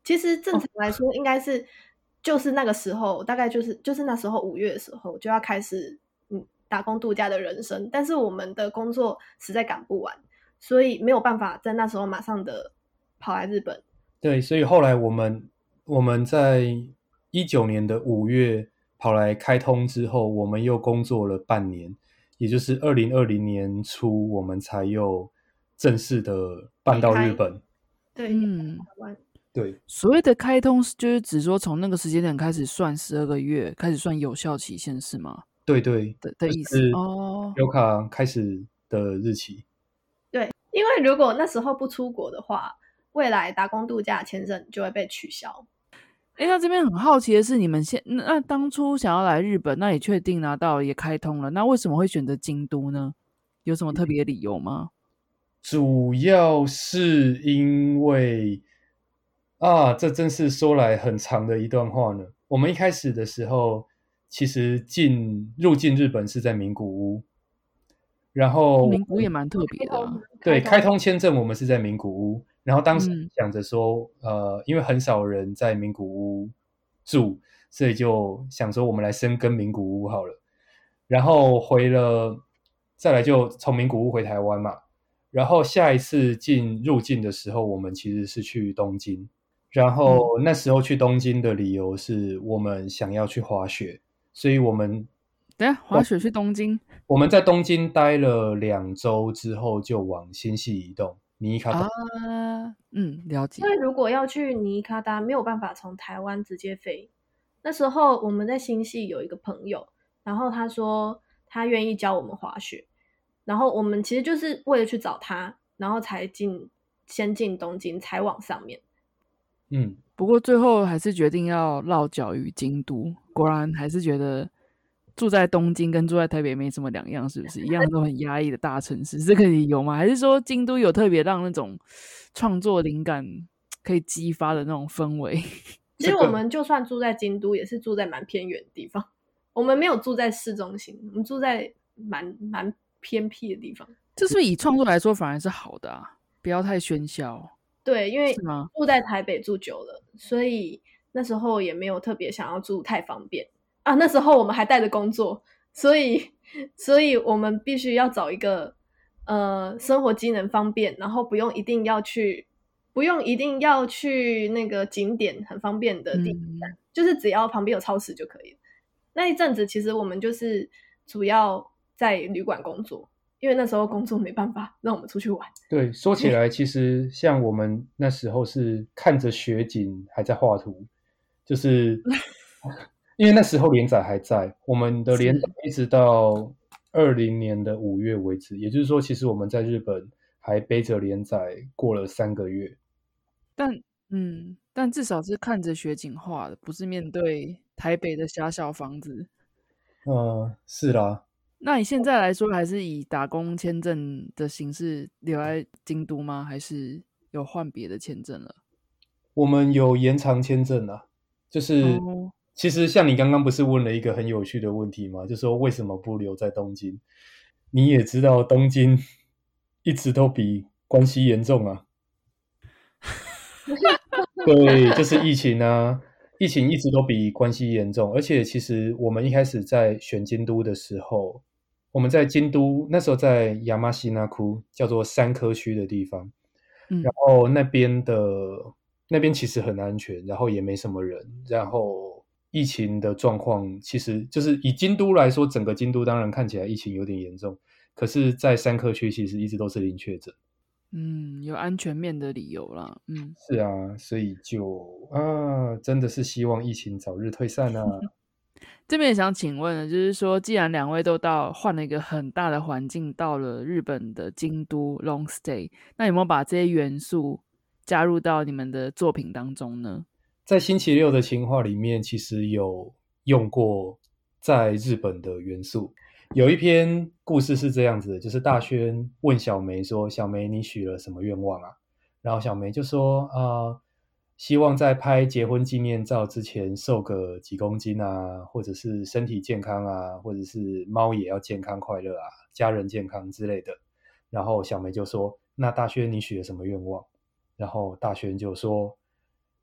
其实正常来说，应该是就是那个时候，大概就是就是那时候五月的时候就要开始嗯打工度假的人生，但是我们的工作实在赶不完，所以没有办法在那时候马上的跑来日本。对，所以后来我们我们在一九年的五月跑来开通之后，我们又工作了半年，也就是二零二零年初，我们才又正式的办到日本。对，嗯台湾对，所谓的开通就是指说从那个时间点开始算十二个月，开始算有效期限是吗？对对，的的意思是哦。有卡开始的日期。对，因为如果那时候不出国的话，未来打工度假签证就会被取消。哎，那这边很好奇的是，你们现那那当初想要来日本，那也确定拿到也开通了，那为什么会选择京都呢？有什么特别理由吗？主要是因为啊，这真是说来很长的一段话呢。我们一开始的时候其实进入境日本是在名古屋，然后名古屋也蛮特别的啊、对开通签证我们是在名古屋，然后当时嗯想着说，呃，因为很少人在名古屋住，所以就想说我们来深耕名古屋好了。然后回了，再来就从名古屋回台湾嘛。然后下一次进入境的时候，我们其实是去东京。然后那时候去东京的理由是我们想要去滑雪，所以我们等下滑雪去东京我们在东京待了两周之后，就往新系移动。尼卡啊，嗯，了解因。为如果要去尼卡达，没有办法从台湾直接飞。那时候我们在新系有一个朋友，然后他说他愿意教我们滑雪，然后我们其实就是为了去找他，然后才进先进东京，才往上面。嗯，不过最后还是决定要落脚于京都，果然还是觉得住在东京跟住在台北没什么两样，是不是？一样都很压抑的大城市，是 这个理由吗？还是说京都有特别让那种创作灵感可以激发的那种氛围？其实我们就算住在京都，也是住在蛮偏远的地方。我们没有住在市中心，我们住在蛮蛮偏僻的地方。这是不是以创作来说反而是好的啊？不要太喧嚣，对，因为？住在台北住久了，所以那时候也没有特别想要住太方便啊。那时候我们还带着工作，所以所以我们必须要找一个呃生活机能方便，然后不用一定要去，不用一定要去那个景点很方便的地方，嗯就是只要旁边有超市就可以了。那一阵子其实我们就是主要在旅馆工作，因为那时候工作没办法让我们出去玩。对，说起来，其实像我们那时候是看着雪景还在画图，就是 因为那时候连载还在，我们的连载一直到二零年的五月为止，也就是说，其实我们在日本还背着连载过了三个月。但嗯，但至少是看着雪景画的，不是面对台北的狭小房子。嗯，是啦，那你现在来说，还是以打工签证的形式留在京都吗？还是有换别的签证了？我们有延长签证啊，就是、哦其实像你刚刚不是问了一个很有趣的问题吗？就说为什么不留在东京？你也知道东京一直都比关西严重啊。对，就是疫情啊，疫情一直都比关西严重，而且其实我们一开始在选京都的时候，我们在京都那时候在亚麻西那窟，叫做三科区的地方，嗯然后那边的那边其实很安全，然后也没什么人，然后疫情的状况其实就是以京都来说，整个京都当然看起来疫情有点严重，可是，在三科区其实一直都是零确诊。嗯，有安全面的理由啦。嗯，是啊，所以就啊，真的是希望疫情早日退散啊。这边也想请问，就是说，既然两位都到换了一个很大的环境，到了日本的京都 long stay，那有没有把这些元素加入到你们的作品当中呢？在星期六的情话里面，其实有用过在日本的元素。有一篇故事是这样子的，就是大轩问小梅说：“小梅，你许了什么愿望啊？”然后小梅就说：“啊、希望在拍结婚纪念照之前瘦个几公斤啊，或者是身体健康啊，或者是猫也要健康快乐啊，家人健康之类的。”然后小梅就说：“那大轩，你许了什么愿望？”然后大轩就说：“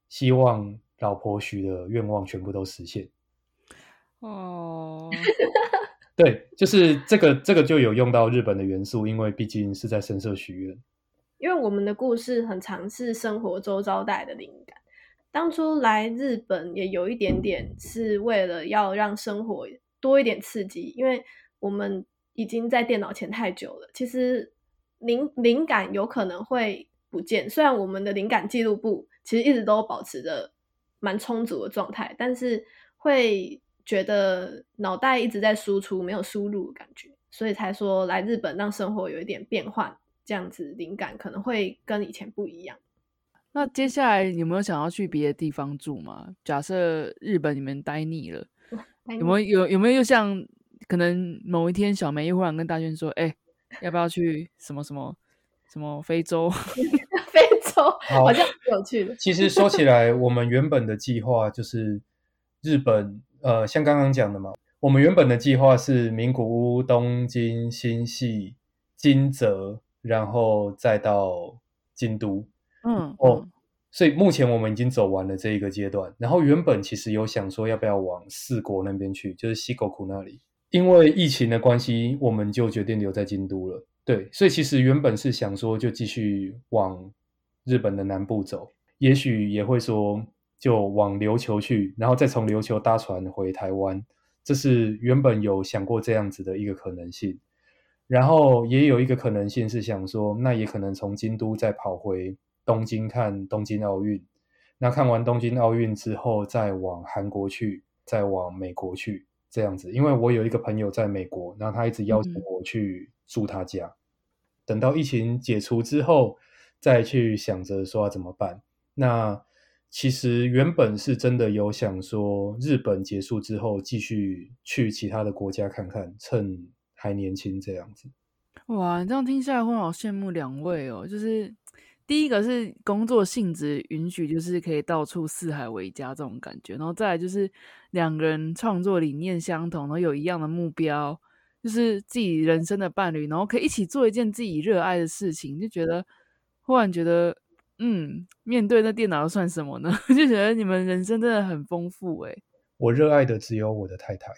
希望老婆许的愿望全部都实现。哦，”对，就是这个，这个就有用到日本的元素，因为毕竟是在神社许愿。因为我们的故事很常是生活周遭带的灵感。当初来日本也有一点点是为了要让生活多一点刺激，因为我们已经在电脑前太久了，其实灵灵感有可能会不见。虽然我们的灵感记录簿其实一直都保持着蛮充足的状态，但是会觉得脑袋一直在输出，没有输入的感觉，所以才说来日本让生活有一点变换。这样子灵感可能会跟以前不一样。那接下来有没有想要去别的地方住吗？假设日本你们待腻了，有没有有有没有又像可能某一天小梅又忽然跟大轩说，哎、要不要去什么什么什么非洲？非洲好好像挺有趣的。其实说起来，我们原本的计划就是日本呃，像刚刚讲的嘛，我们原本的计划是名古屋、东京、新系、金泽，然后再到京都。嗯，哦，所以目前我们已经走完了这一个阶段。然后原本其实有想说要不要往四国那边去，就是西狗库那里。因为疫情的关系，我们就决定留在京都了。对，所以其实原本是想说就继续往日本的南部走，也许也会说就往琉球去，然后再从琉球搭船回台湾。这是原本有想过这样子的一个可能性。然后也有一个可能性是想说，那也可能从京都再跑回东京看东京奥运。那看完东京奥运之后，再往韩国去，再往美国去。这样子，因为我有一个朋友在美国，然后他一直邀请我去住他家。等到疫情解除之后，再去想着说要怎么办。那其实原本是真的有想说，日本结束之后继续去其他的国家看看，趁还年轻这样子。哇，这样听下来会好羡慕两位哦，就是。第一个是工作性质允许，就是可以到处四海为家这种感觉，然后再来就是两个人创作理念相同，然后有一样的目标，就是自己人生的伴侣，然后可以一起做一件自己热爱的事情，就觉得忽然觉得，嗯，面对那电脑算什么呢？就觉得你们人生真的很丰富哎。我热爱的只有我的太太，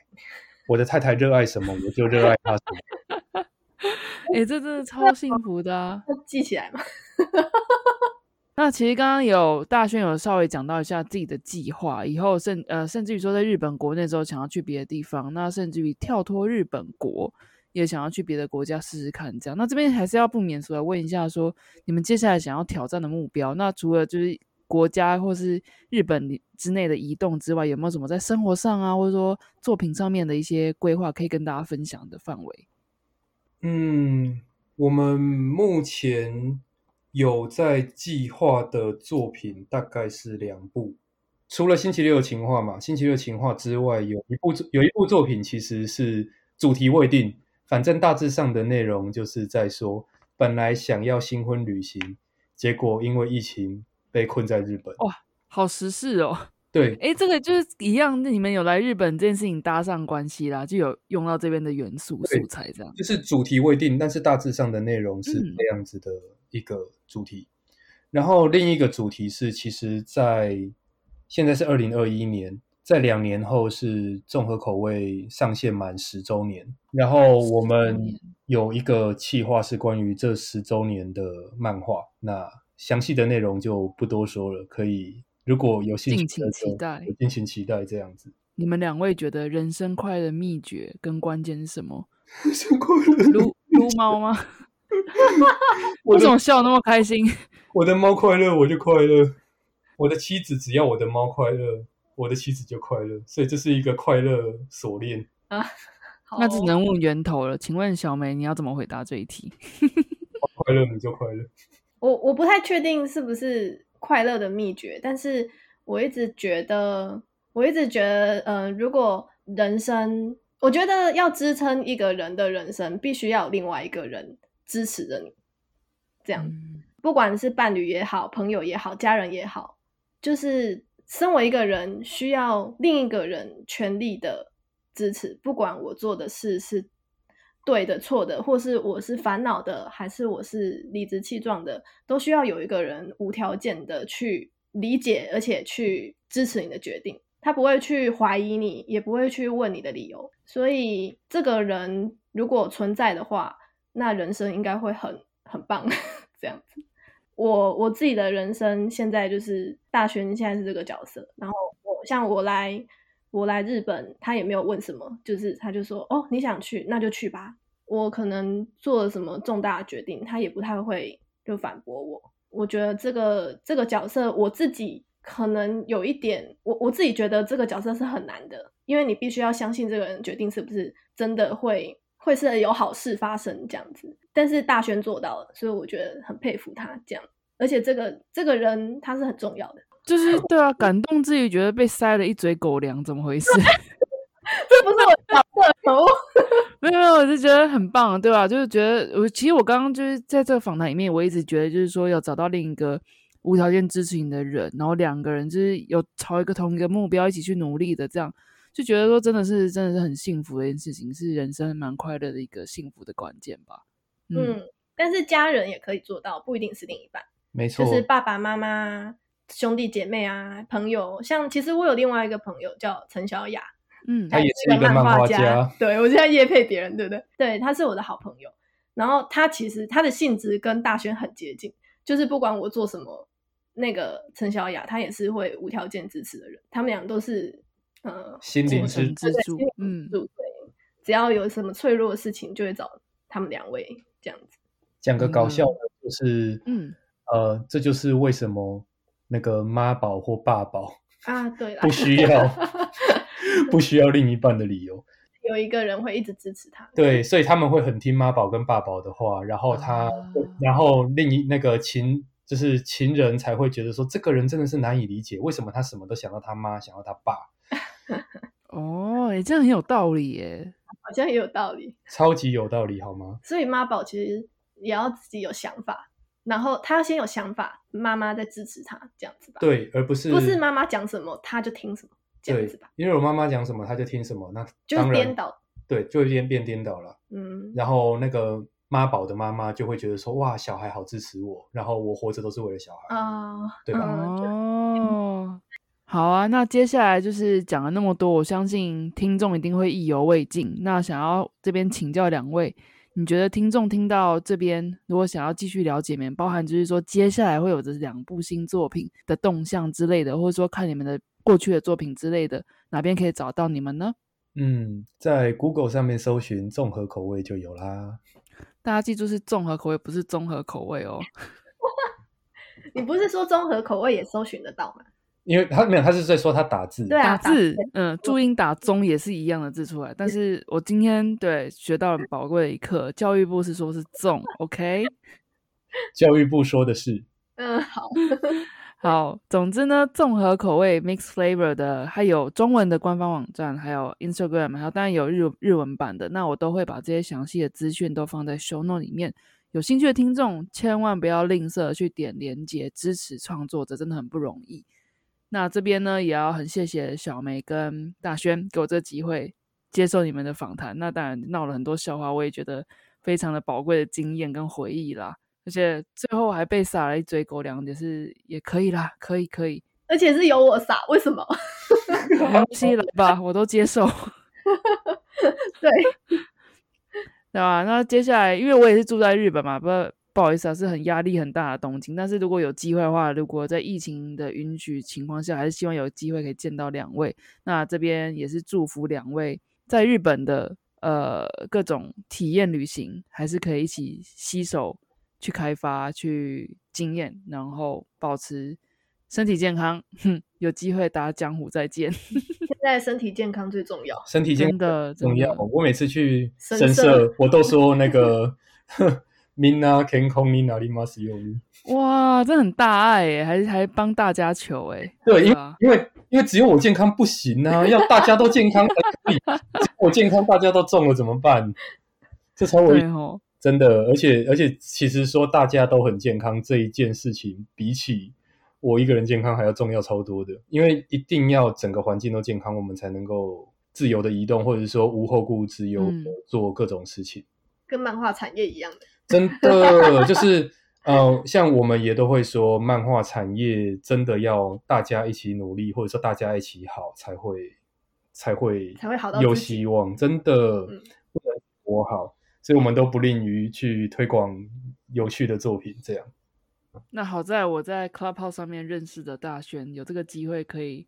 我的太太热爱什么，我就热爱她什么。哎，这真的超幸福的，啊记起来嘛。那其实刚刚有大轩有稍微讲到一下自己的计划，以后甚呃甚至于说在日本国内之后想要去别的地方，那甚至于跳脱日本国也想要去别的国家试试看。这样，那这边还是要不免俗来问一下，说你们接下来想要挑战的目标，那除了就是国家或是日本之内的移动之外，有没有什么在生活上啊，或者说作品上面的一些规划可以跟大家分享的范围？嗯，我们目前。有在计划的作品大概是两部，除了星期六的情话嘛，星期六的情话之外，有一部有一部作品其实是主题未定，反正大致上的内容就是在说，本来想要新婚旅行，结果因为疫情被困在日本。哇，好时事哦。对，哎，这个就是一样，那你们有来日本这件事情搭上关系啦，就有用到这边的元素素材，这样。就是主题未定，但是大致上的内容是这样子的。一个主题，然后另一个主题是，其实，在现在是二零二一年，在两年后是综合口味上线满十周年，然后我们有一个企划是关于这十周年的漫画，那详细的内容就不多说了，可以如果有兴趣，敬请期待，敬请期待这样子。你们两位觉得人生快乐秘诀跟关键是什么？人生快乐，撸撸猫吗？为什么笑那么开心？我的猫快乐，我就快乐；我的妻子只要我的猫快乐，我的妻子就快乐。所以这是一个快乐锁链啊。那只能问源头了。请问小梅，你要怎么回答这一题？快乐你就快乐。我我不太确定是不是快乐的秘诀，但是我一直觉得，我一直觉得，嗯，如果人生，我觉得要支撑一个人的人生，必须要有另外一个人。支持着你，这样，不管是伴侣也好，朋友也好，家人也好，就是身为一个人，需要另一个人全力的支持。不管我做的事是对的、错的，或是我是烦恼的，还是我是理直气壮的，都需要有一个人无条件的去理解，而且去支持你的决定。他不会去怀疑你，也不会去问你的理由。所以，这个人如果存在的话，那人生应该会很很棒，这样子。我我自己的人生现在就是大轩现在是这个角色，然后我像我来我来日本，他也没有问什么，就是他就说哦你想去那就去吧。我可能做了什么重大的决定，他也不太会就反驳我。我觉得这个这个角色我自己可能有一点，我我自己觉得这个角色是很难的，因为你必须要相信这个人决定是不是真的会。会是有好事发生这样子，但是大轩做到了，所以我觉得很佩服他这样。而且这个这个人他是很重要的，就是 对啊，感动自己觉得被塞了一嘴狗粮，怎么回事？这不是我搞的头，没有没有，我是觉得很棒，对吧？就是觉得我其实我刚刚就是在这个访谈里面，我一直觉得就是说要找到另一个无条件支持你的人，然后两个人就是有朝一个同一个目标一起去努力的这样。就觉得说真的是真的是很幸福的一件事情，是人生蛮快乐的一个幸福的关键吧。嗯，但是家人也可以做到，不一定是另一半，没错，就是爸爸妈妈、兄弟姐妹啊、朋友。像其实我有另外一个朋友叫陈小雅，嗯，他也是是一个漫画画家对我现在也配别人，对不对？对，他是我的好朋友。然后他其实他的性质跟大轩很接近，就是不管我做什么，那个陈小雅她也是会无条件支持的人。他们俩都是呃心灵支支柱，嗯，对，只要有什么脆弱的事情，就会找他们两位这样子。讲个搞笑的，就是嗯呃，这就是为什么那个妈宝或爸宝啊，对，不需要 不需要另一半的理由。有一个人会一直支持他，对，所以他们会很听妈宝跟爸宝的话，然后他，然后另一那个情就是情人才会觉得说，这个人真的是难以理解，为什么他什么都想到他妈，想到他爸。哦，哎，这样很有道理耶，好像也有道理，超级有道理，好吗？所以妈宝其实也要自己有想法，然后他要先有想法，妈妈再支持他，这样子吧？对，而不是不是妈妈讲什么他就听什么。这样子吧，因为我妈妈讲什么，他就听什么，那就颠倒，对，就变变颠倒了。嗯，然后那个妈宝的妈妈就会觉得说，哇，小孩好支持我，然后我活着都是为了小孩啊，对吧？哦，好啊，那接下来就是讲了那么多，我相信听众一定会意犹未尽。那想要这边请教两位，你觉得听众听到这边，如果想要继续了解你们，包含就是说接下来会有这两部新作品的动向之类的，或者说看你们的。过去的作品之类的，哪边可以找到你们呢？嗯，在 Google 上面搜寻综合口味就有啦。大家记住是综合口味，不是综合口味哦。你不是说综合口味也搜寻得到吗？因为他没有，他是在说他打字，打字，嗯，注音打中也是一样的字出来。但是我今天对学到了宝贵的一课，教育部是说是重，OK？教育部说的是，嗯，好。好，总之呢，综合口味 mix flavor 的，还有中文的官方网站，还有 Instagram，还有当然有日日文版的，那我都会把这些详细的资讯都放在 show note 里面。有兴趣的听众千万不要吝啬去点连接支持创作者，真的很不容易。那这边呢，也要很谢谢小梅跟大轩给我这个机会接受你们的访谈。那当然闹了很多笑话，我也觉得非常的宝贵的经验跟回忆啦。而且最后还被撒了一嘴狗粮，也是也可以啦，可以可以。而且是由我撒，为什么？没关系了吧，我都接受。对，对吧？那接下来，因为我也是住在日本嘛，不不好意思啊，是很压力很大的东京。但是如果有机会的话，如果在疫情的允许情况下，还是希望有机会可以见到两位。那这边也是祝福两位在日本的呃各种体验旅行，还是可以一起携手。去开发，去经验，然后保持身体健康。哼，有机会打江湖再见。现在身体健康最重要，身体健康的重要。我每次去神社，我都说那个 “mina ken kong ni nari mas yo”。哇，这很大爱诶，还还帮大家求诶。对，因为因为因为只有我健康不行啊，要大家都健康才可以。我健康，大家都中了怎么办？这才我哦。真的，而且而且，其实说大家都很健康这一件事情，比起我一个人健康还要重要超多的。因为一定要整个环境都健康，我们才能够自由的移动，或者说无后顾之忧做各种事情。跟漫画产业一样的，真的就是呃，像我们也都会说，漫画产业真的要大家一起努力，或者说大家一起好，才会才会才会好到有希望。真的不能我好。所以我们都不吝于去推广有趣的作品，这样。那好在我在 Clubhouse 上面认识的大轩，有这个机会可以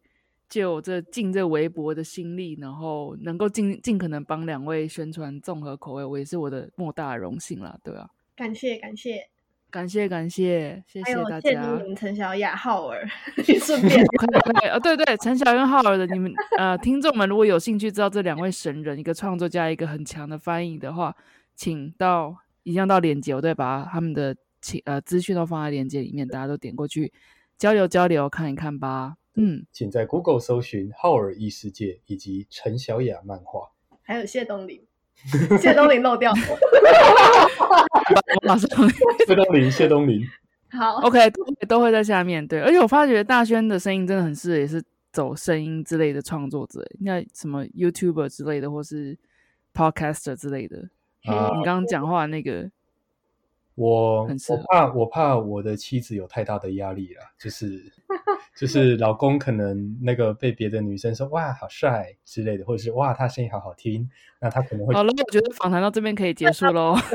借我这尽这微薄的心力，然后能够尽尽可能帮两位宣传综合口味，我也是我的莫大荣幸啦，对啊。感谢感谢感谢感谢，谢谢大家。陈小雅、浩儿，顺便 啊，对对，陈小雅、浩儿的你们呃，听众们如果有兴趣知道这两位神人，一个创作家，一个很强的翻译的话。请到一样到链接，我都会把他们的请呃资讯都放在链接里面，大家都点过去交流交流，看一看吧。嗯，请在 Google 搜寻浩尔异世界以及陈小雅漫画，还有谢东林，谢东林漏掉，马上谢东林，谢东林，好，OK，都都会在下面。对，而且我发觉大轩的声音真的很适合，也是。走声音之类的创作者，应该什么 YouTuber 之类的，或是 Podcaster 之类的。啊。你刚刚讲话那个，我我怕我怕我的妻子有太大的压力了，就是就是老公可能那个被别的女生说哇好帅之类的，或者是哇他声音好好听，那他可能会好了，我觉得访谈到这边可以结束喽。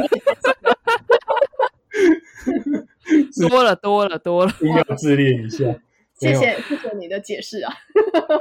多了，多了，多了。一定要自恋一下。谢谢谢谢你的解释啊。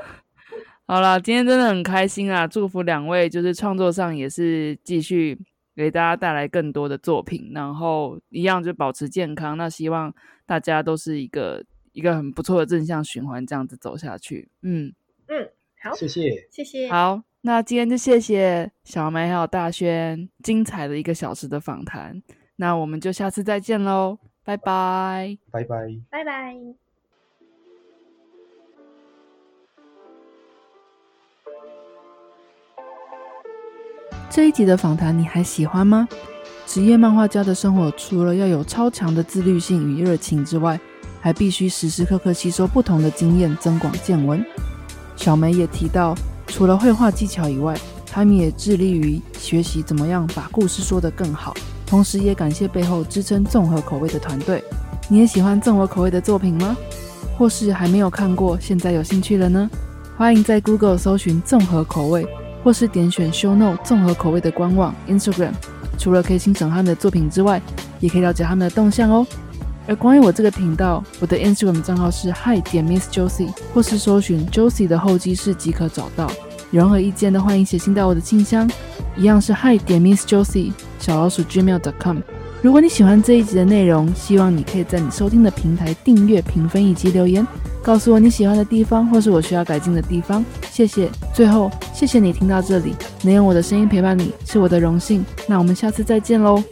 好了，今天真的很开心啊！祝福两位，就是创作上也是继续给大家带来更多的作品，然后一样就保持健康。那希望大家都是一个一个很不错的正向循环，这样子走下去。嗯，嗯，好，谢谢，谢谢。好，那今天就谢谢小梅还有大轩精彩的一个小时的访谈。那我们就下次再见喽，拜拜。拜拜。拜拜。这一集的访谈你还喜欢吗？职业漫画家的生活除了要有超强的自律性与热情之外，还必须时时刻刻吸收不同的经验，增广见闻。小梅也提到，除了绘画技巧以外，他们也致力于学习怎么样把故事说得更好，同时也感谢背后支撑综合口味的团队。你也喜欢综合口味的作品吗？或是还没有看过，现在有兴趣了呢？欢迎在 Google 搜寻综合口味。或是点选 Show No 综合口味的官网 Instagram，除了可以欣赏他们的作品之外，也可以了解他们的动向哦。而关于我这个频道，我的 Instagram 账号是 Hi 点 Miss Josie，或是搜寻 Josie 的候机室即可找到。有任何意见的，欢迎写信到我的信箱，一样是 Hi 点 Miss Josie 小老鼠 gmail.com。如果你喜欢这一集的内容，希望你可以在你收听的平台订阅、评分以及留言，告诉我你喜欢的地方或是我需要改进的地方。谢谢。最后，谢谢你听到这里，能用我的声音陪伴你是我的荣幸。那我们下次再见喽。